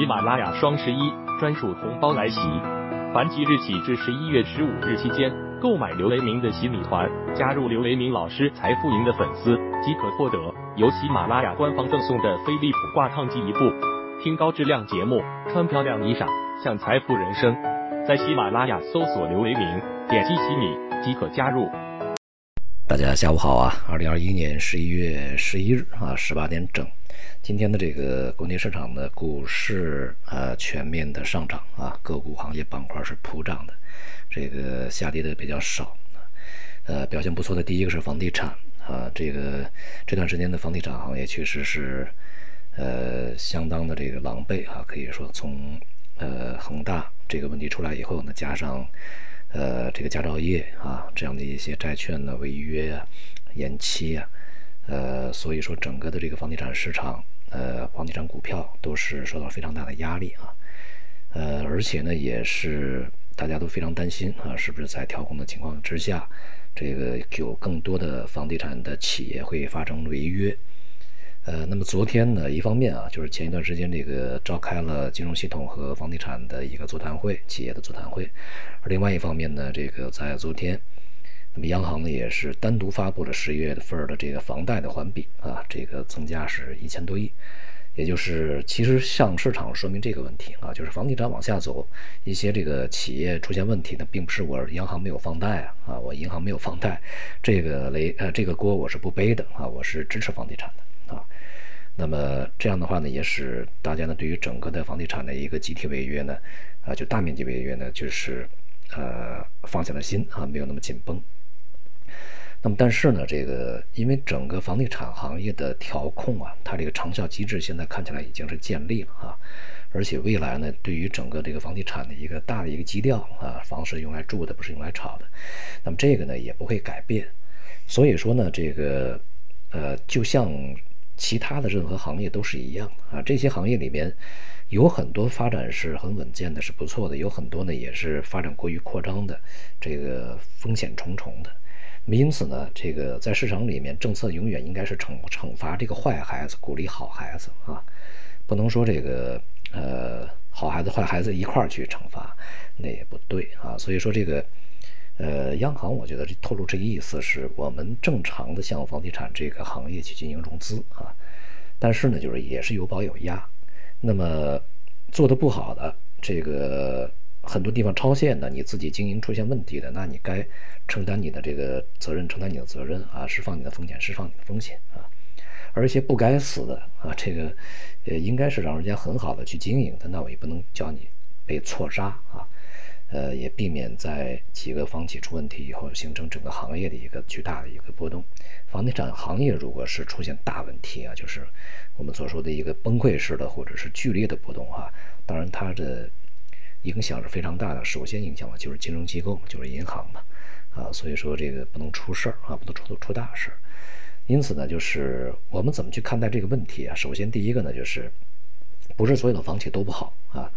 喜马拉雅双十一专属红包来袭，凡即日起至十一月十五日期间购买刘雷明的洗米团，加入刘雷明老师财富营的粉丝，即可获得由喜马拉雅官方赠送的飞利浦挂烫机一部，听高质量节目，穿漂亮衣裳，享财富人生。在喜马拉雅搜索刘雷明，点击洗米即可加入。大家下午好啊！二零二一年十一月十一日啊，十八点整。今天的这个国内市场的股市啊，全面的上涨啊，个股行业板块是普涨的，这个下跌的比较少。呃，表现不错的第一个是房地产啊，这个这段时间的房地产行业确实是呃相当的这个狼狈啊，可以说从呃恒大这个问题出来以后呢，加上。呃，这个佳兆业啊，这样的一些债券的违约啊、延期啊，呃，所以说整个的这个房地产市场，呃，房地产股票都是受到非常大的压力啊，呃，而且呢，也是大家都非常担心啊，是不是在调控的情况之下，这个有更多的房地产的企业会发生违约。呃，那么昨天呢，一方面啊，就是前一段时间这个召开了金融系统和房地产的一个座谈会，企业的座谈会；而另外一方面呢，这个在昨天，那么央行呢也是单独发布了十一月份的这个房贷的环比啊，这个增加是一千多亿，也就是其实向市场说明这个问题啊，就是房地产往下走，一些这个企业出现问题呢，并不是我央行没有放贷啊，啊，我银行没有放贷，这个雷呃这个锅我是不背的啊，我是支持房地产的。啊，那么这样的话呢，也使大家呢对于整个的房地产的一个集体违约呢，啊，就大面积违约呢，就是呃放下了心啊，没有那么紧绷。那么但是呢，这个因为整个房地产行业的调控啊，它这个长效机制现在看起来已经是建立了啊，而且未来呢，对于整个这个房地产的一个大的一个基调啊，房是用来住的，不是用来炒的，那么这个呢也不会改变。所以说呢，这个呃，就像。其他的任何行业都是一样啊，这些行业里面有很多发展是很稳健的，是不错的；有很多呢也是发展过于扩张的，这个风险重重的。因此呢，这个在市场里面，政策永远应该是惩惩罚这个坏孩子，鼓励好孩子啊，不能说这个呃好孩子坏孩子一块儿去惩罚，那也不对啊。所以说这个。呃，央行我觉得透露这个意思是我们正常的向房地产这个行业去进行融资啊，但是呢，就是也是有保有压。那么做的不好的，这个很多地方超限的，你自己经营出现问题的，那你该承担你的这个责任，承担你的责任啊，释放你的风险，释放你的风险啊。而且不该死的啊，这个呃应该是让人家很好的去经营的，那我也不能叫你被错杀啊。呃，也避免在几个房企出问题以后，形成整个行业的一个巨大的一个波动。房地产行业如果是出现大问题啊，就是我们所说的一个崩溃式的或者是剧烈的波动啊，当然它的影响是非常大的。首先影响的就是金融机构，就是银行嘛，啊，所以说这个不能出事儿啊，不能出出大事儿。因此呢，就是我们怎么去看待这个问题啊？首先第一个呢，就是不是所有的房企都不好啊。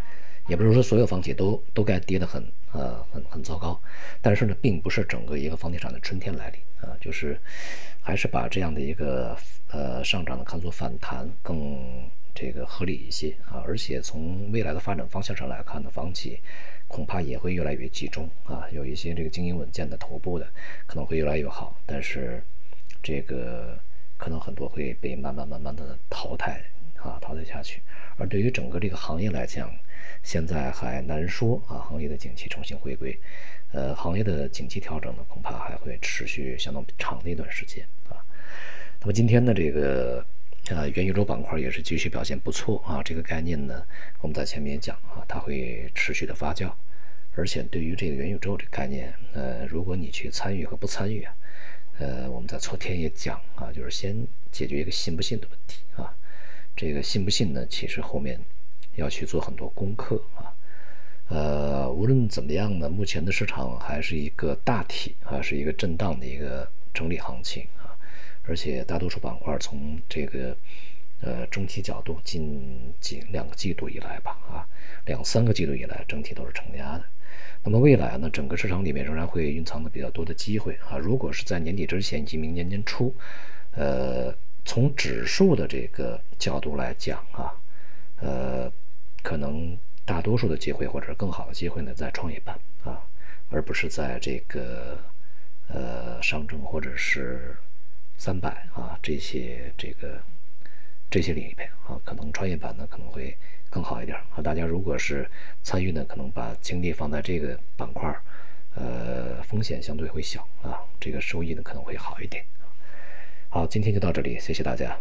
也不是说所有房企都都该跌得很呃很很糟糕，但是呢，并不是整个一个房地产的春天来临啊，就是还是把这样的一个呃上涨的看作反弹更这个合理一些啊，而且从未来的发展方向上来看呢，房企恐怕也会越来越集中啊，有一些这个经营稳健的头部的可能会越来越好，但是这个可能很多会被慢慢慢慢的淘汰啊淘汰下去，而对于整个这个行业来讲。现在还难说啊，行业的景气重新回归，呃，行业的景气调整呢，恐怕还会持续相当长的一段时间啊。那么今天呢，这个呃元宇宙板块也是继续表现不错啊。这个概念呢，我们在前面也讲啊，它会持续的发酵，而且对于这个元宇宙这个概念，呃，如果你去参与和不参与啊，呃，我们在昨天也讲啊，就是先解决一个信不信的问题啊。这个信不信呢，其实后面。要去做很多功课啊，呃，无论怎么样呢，目前的市场还是一个大体啊，是一个震荡的一个整理行情，而且大多数板块从这个呃中期角度，近几两个季度以来吧啊，两三个季度以来整体都是承压的。那么未来呢，整个市场里面仍然会蕴藏的比较多的机会啊。如果是在年底之前以及明年年初，呃，从指数的这个角度来讲啊，呃。可能大多数的机会或者是更好的机会呢，在创业板啊，而不是在这个呃上证或者是三百啊这些这个这些领域啊，可能创业板呢可能会更好一点啊。大家如果是参与呢，可能把精力放在这个板块呃，风险相对会小啊，这个收益呢可能会好一点。好，今天就到这里，谢谢大家。